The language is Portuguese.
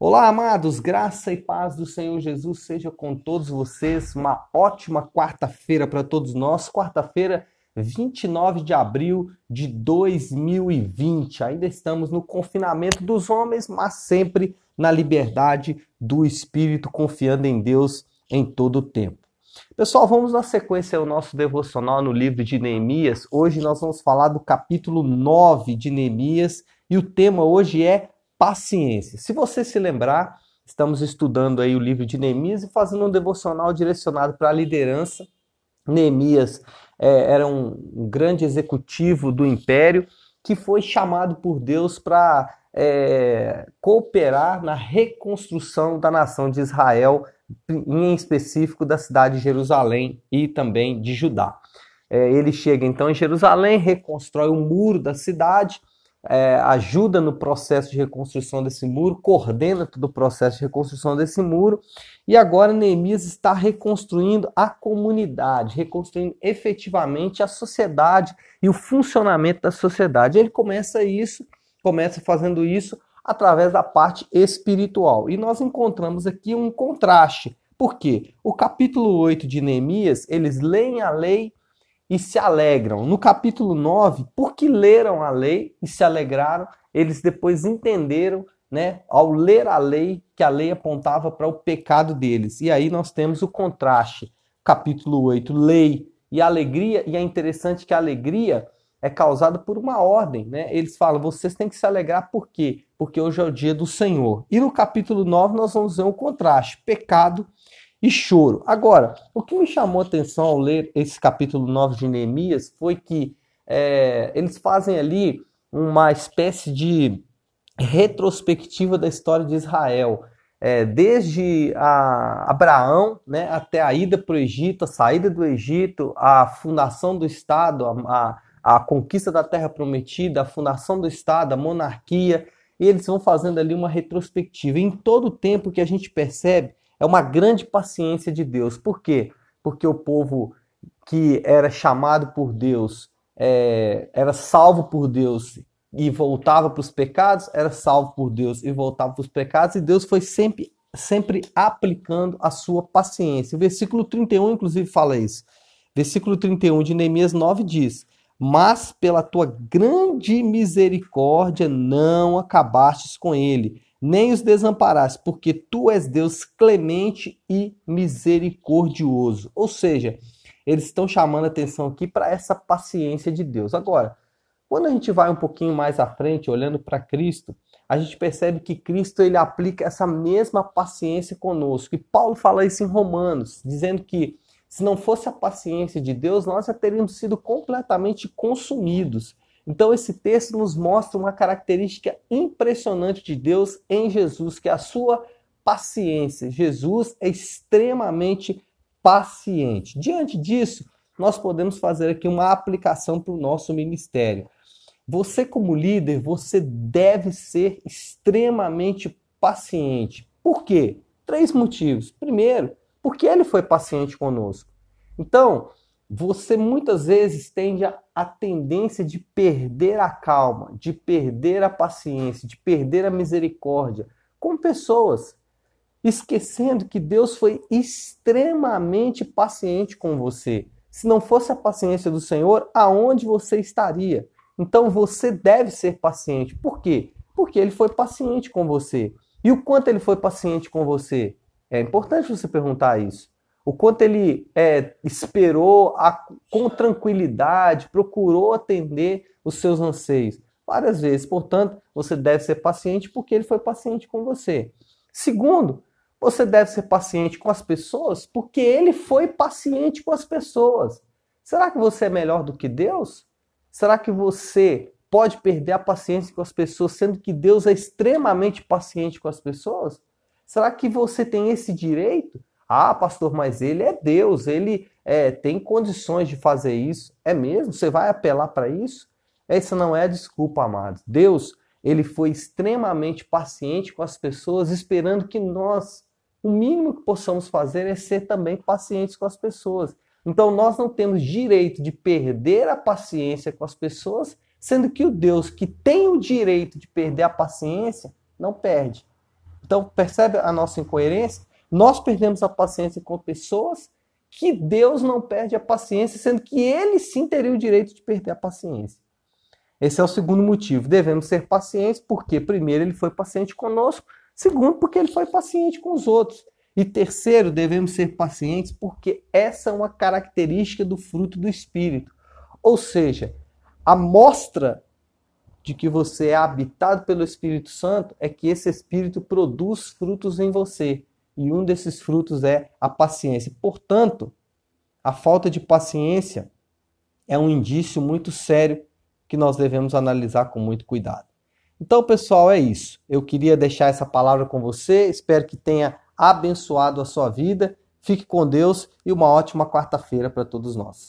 Olá, amados, graça e paz do Senhor Jesus seja com todos vocês. Uma ótima quarta-feira para todos nós. Quarta-feira, 29 de abril de 2020. Ainda estamos no confinamento dos homens, mas sempre na liberdade do Espírito, confiando em Deus em todo o tempo. Pessoal, vamos na sequência ao nosso devocional no livro de Neemias. Hoje nós vamos falar do capítulo 9 de Neemias e o tema hoje é paciência. Se você se lembrar, estamos estudando aí o livro de Neemias e fazendo um devocional direcionado para a liderança. Neemias é, era um, grande executivo do império que foi chamado por Deus para é, cooperar na reconstrução da nação de Israel, em específico da cidade de Jerusalém e também de Judá. É, ele chega então em Jerusalém, reconstrói o muro da cidade é, ajuda no processo de reconstrução desse muro, coordena todo o processo de reconstrução desse muro, e agora Neemias está reconstruindo a comunidade, reconstruindo efetivamente a sociedade e o funcionamento da sociedade. Ele começa isso, começa fazendo isso através da parte espiritual. E nós encontramos aqui um contraste. Por quê? O capítulo 8 de Neemias, eles leem a lei e se alegram. No capítulo 9, porque leram a lei e se alegraram, eles depois entenderam, né, ao ler a lei, que a lei apontava para o pecado deles. E aí nós temos o contraste. Capítulo 8, lei e alegria, e é interessante que a alegria é causada por uma ordem, né? Eles falam, vocês têm que se alegrar por quê? Porque hoje é o dia do Senhor. E no capítulo 9 nós vamos ver um contraste, pecado e choro. Agora, o que me chamou a atenção ao ler esse capítulo 9 de Neemias foi que é, eles fazem ali uma espécie de retrospectiva da história de Israel. É, desde Abraão né, até a ida para o Egito, a saída do Egito, a fundação do Estado, a, a, a conquista da Terra Prometida, a fundação do Estado, a monarquia, e eles vão fazendo ali uma retrospectiva. Em todo o tempo que a gente percebe é uma grande paciência de Deus. Por quê? Porque o povo que era chamado por Deus, é, era salvo por Deus e voltava para os pecados, era salvo por Deus e voltava para os pecados, e Deus foi sempre, sempre aplicando a sua paciência. O versículo 31, inclusive, fala isso. Versículo 31 de Neemias 9 diz: Mas pela tua grande misericórdia não acabastes com ele nem os desamparaste, porque tu és Deus clemente e misericordioso. Ou seja, eles estão chamando atenção aqui para essa paciência de Deus. Agora, quando a gente vai um pouquinho mais à frente, olhando para Cristo, a gente percebe que Cristo ele aplica essa mesma paciência conosco. E Paulo fala isso em Romanos, dizendo que se não fosse a paciência de Deus, nós já teríamos sido completamente consumidos. Então, esse texto nos mostra uma característica impressionante de Deus em Jesus, que é a sua paciência. Jesus é extremamente paciente. Diante disso, nós podemos fazer aqui uma aplicação para o nosso ministério. Você, como líder, você deve ser extremamente paciente. Por quê? Três motivos. Primeiro, porque ele foi paciente conosco. Então, você muitas vezes tende a, a, tendência de perder a calma, de perder a paciência, de perder a misericórdia com pessoas, esquecendo que Deus foi extremamente paciente com você. Se não fosse a paciência do Senhor, aonde você estaria? Então você deve ser paciente. Por quê? Porque ele foi paciente com você. E o quanto ele foi paciente com você? É importante você perguntar isso o quanto ele é, esperou a, com tranquilidade, procurou atender os seus anseios. Várias vezes, portanto, você deve ser paciente porque ele foi paciente com você. Segundo, você deve ser paciente com as pessoas porque ele foi paciente com as pessoas. Será que você é melhor do que Deus? Será que você pode perder a paciência com as pessoas, sendo que Deus é extremamente paciente com as pessoas? Será que você tem esse direito? Ah, pastor, mas ele é Deus, ele é, tem condições de fazer isso. É mesmo? Você vai apelar para isso? Essa não é a desculpa, amados. Deus, ele foi extremamente paciente com as pessoas, esperando que nós, o mínimo que possamos fazer é ser também pacientes com as pessoas. Então nós não temos direito de perder a paciência com as pessoas, sendo que o Deus que tem o direito de perder a paciência não perde. Então, percebe a nossa incoerência? Nós perdemos a paciência com pessoas que Deus não perde a paciência, sendo que ele sim teria o direito de perder a paciência. Esse é o segundo motivo. Devemos ser pacientes porque, primeiro, ele foi paciente conosco, segundo, porque ele foi paciente com os outros. E terceiro, devemos ser pacientes porque essa é uma característica do fruto do Espírito. Ou seja, a mostra de que você é habitado pelo Espírito Santo é que esse Espírito produz frutos em você. E um desses frutos é a paciência. Portanto, a falta de paciência é um indício muito sério que nós devemos analisar com muito cuidado. Então, pessoal, é isso. Eu queria deixar essa palavra com você. Espero que tenha abençoado a sua vida. Fique com Deus e uma ótima quarta-feira para todos nós.